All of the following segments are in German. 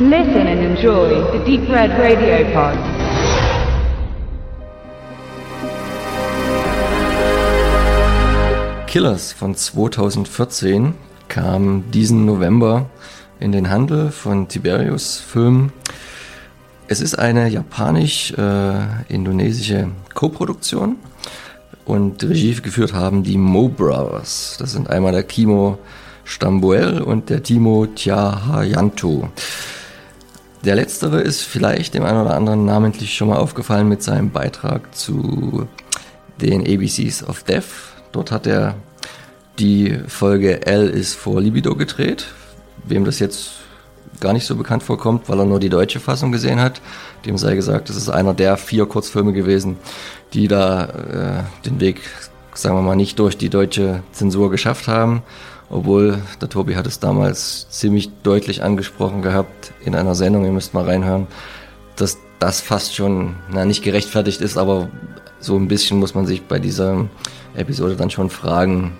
Listen and enjoy the Deep Red Radio Pod. Killers von 2014 kam diesen November in den Handel von Tiberius Film. Es ist eine japanisch-indonesische Koproduktion und Regie geführt haben die Mo Brothers. Das sind einmal der Kimo Stambuel und der Timo Tjahayanto. Der letztere ist vielleicht dem einen oder anderen namentlich schon mal aufgefallen mit seinem Beitrag zu den ABCs of Death. Dort hat er die Folge L ist vor Libido gedreht. Wem das jetzt gar nicht so bekannt vorkommt, weil er nur die deutsche Fassung gesehen hat, dem sei gesagt, das ist einer der vier Kurzfilme gewesen, die da äh, den Weg, sagen wir mal, nicht durch die deutsche Zensur geschafft haben. Obwohl der Tobi hat es damals ziemlich deutlich angesprochen gehabt in einer Sendung, ihr müsst mal reinhören, dass das fast schon, na nicht gerechtfertigt ist, aber so ein bisschen muss man sich bei dieser Episode dann schon fragen,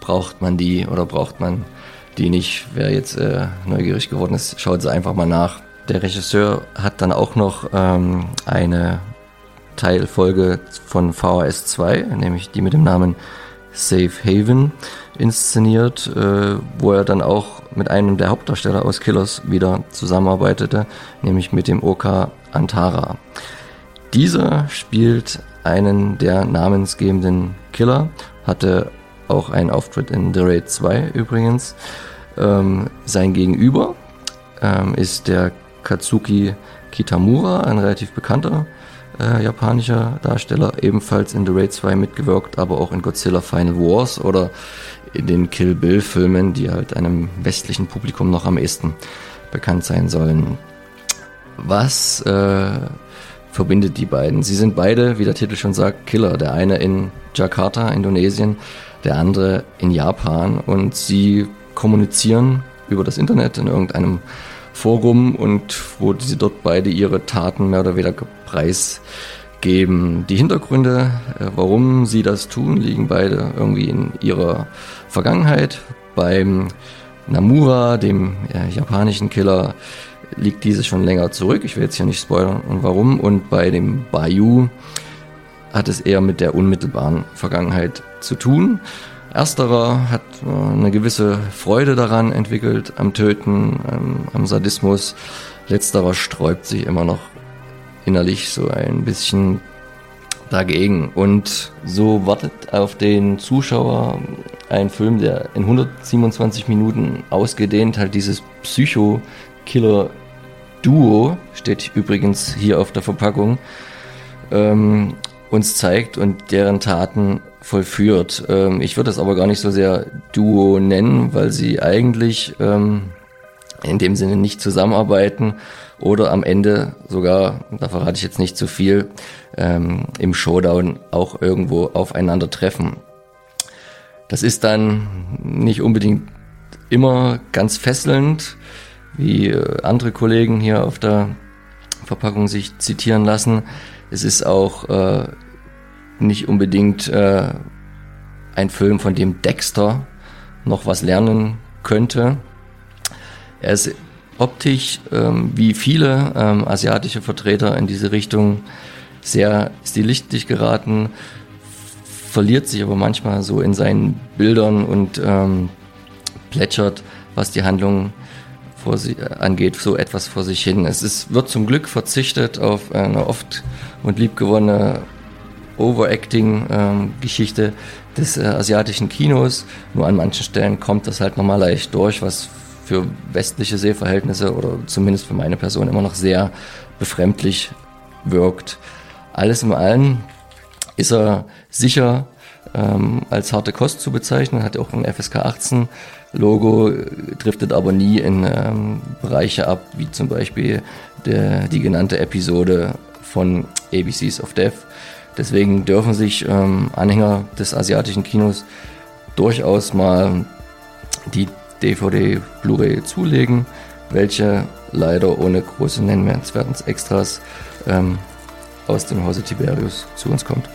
braucht man die oder braucht man die nicht? Wer jetzt äh, neugierig geworden ist, schaut sie einfach mal nach. Der Regisseur hat dann auch noch ähm, eine Teilfolge von VHS 2, nämlich die mit dem Namen Safe Haven inszeniert, äh, wo er dann auch mit einem der Hauptdarsteller aus Killers wieder zusammenarbeitete, nämlich mit dem Oka Antara. Dieser spielt einen der namensgebenden Killer, hatte auch einen Auftritt in The Raid 2 übrigens. Ähm, sein Gegenüber ähm, ist der Katsuki Kitamura, ein relativ bekannter äh, japanischer Darsteller, ebenfalls in The Raid 2 mitgewirkt, aber auch in Godzilla Final Wars oder in den Kill Bill Filmen, die halt einem westlichen Publikum noch am ehesten bekannt sein sollen. Was äh, verbindet die beiden? Sie sind beide, wie der Titel schon sagt, Killer. Der eine in Jakarta, Indonesien, der andere in Japan und sie kommunizieren über das Internet in irgendeinem Forum und wo sie dort beide ihre Taten mehr oder weniger preisgeben. Die Hintergründe, äh, warum sie das tun, liegen beide irgendwie in ihrer Vergangenheit. Beim Namura, dem japanischen Killer, liegt diese schon länger zurück. Ich will jetzt hier nicht spoilern und warum. Und bei dem Bayou hat es eher mit der unmittelbaren Vergangenheit zu tun. Ersterer hat äh, eine gewisse Freude daran entwickelt, am Töten, am Sadismus. Letzterer sträubt sich immer noch innerlich so ein bisschen dagegen. Und so wartet auf den Zuschauer ein Film, der in 127 Minuten ausgedehnt halt dieses Psycho-Killer-Duo, steht übrigens hier auf der Verpackung, ähm, uns zeigt und deren Taten vollführt. Ähm, ich würde es aber gar nicht so sehr Duo nennen, weil sie eigentlich ähm, in dem Sinne nicht zusammenarbeiten oder am Ende sogar, da verrate ich jetzt nicht zu viel, ähm, im Showdown auch irgendwo aufeinander treffen. Das ist dann nicht unbedingt immer ganz fesselnd, wie äh, andere Kollegen hier auf der Verpackung sich zitieren lassen. Es ist auch äh, nicht unbedingt äh, ein Film, von dem Dexter noch was lernen könnte. Er ist optisch, ähm, wie viele ähm, asiatische Vertreter in diese Richtung, sehr stilistisch geraten, verliert sich aber manchmal so in seinen Bildern und ähm, plätschert, was die Handlung vor sie, äh, angeht, so etwas vor sich hin. Es ist, wird zum Glück verzichtet auf eine oft und liebgewonnene Overacting-Geschichte ähm, des äh, asiatischen Kinos. Nur an manchen Stellen kommt das halt nochmal leicht durch, was für westliche Sehverhältnisse oder zumindest für meine Person immer noch sehr befremdlich wirkt. Alles in allem ist er sicher ähm, als harte Kost zu bezeichnen, hat auch ein FSK 18 Logo, driftet aber nie in ähm, Bereiche ab, wie zum Beispiel der, die genannte Episode von ABCs of Death, Deswegen dürfen sich ähm, Anhänger des asiatischen Kinos durchaus mal die DVD Blu-ray zulegen, welche leider ohne große nennenswerten Extras ähm, aus dem Hause Tiberius zu uns kommt.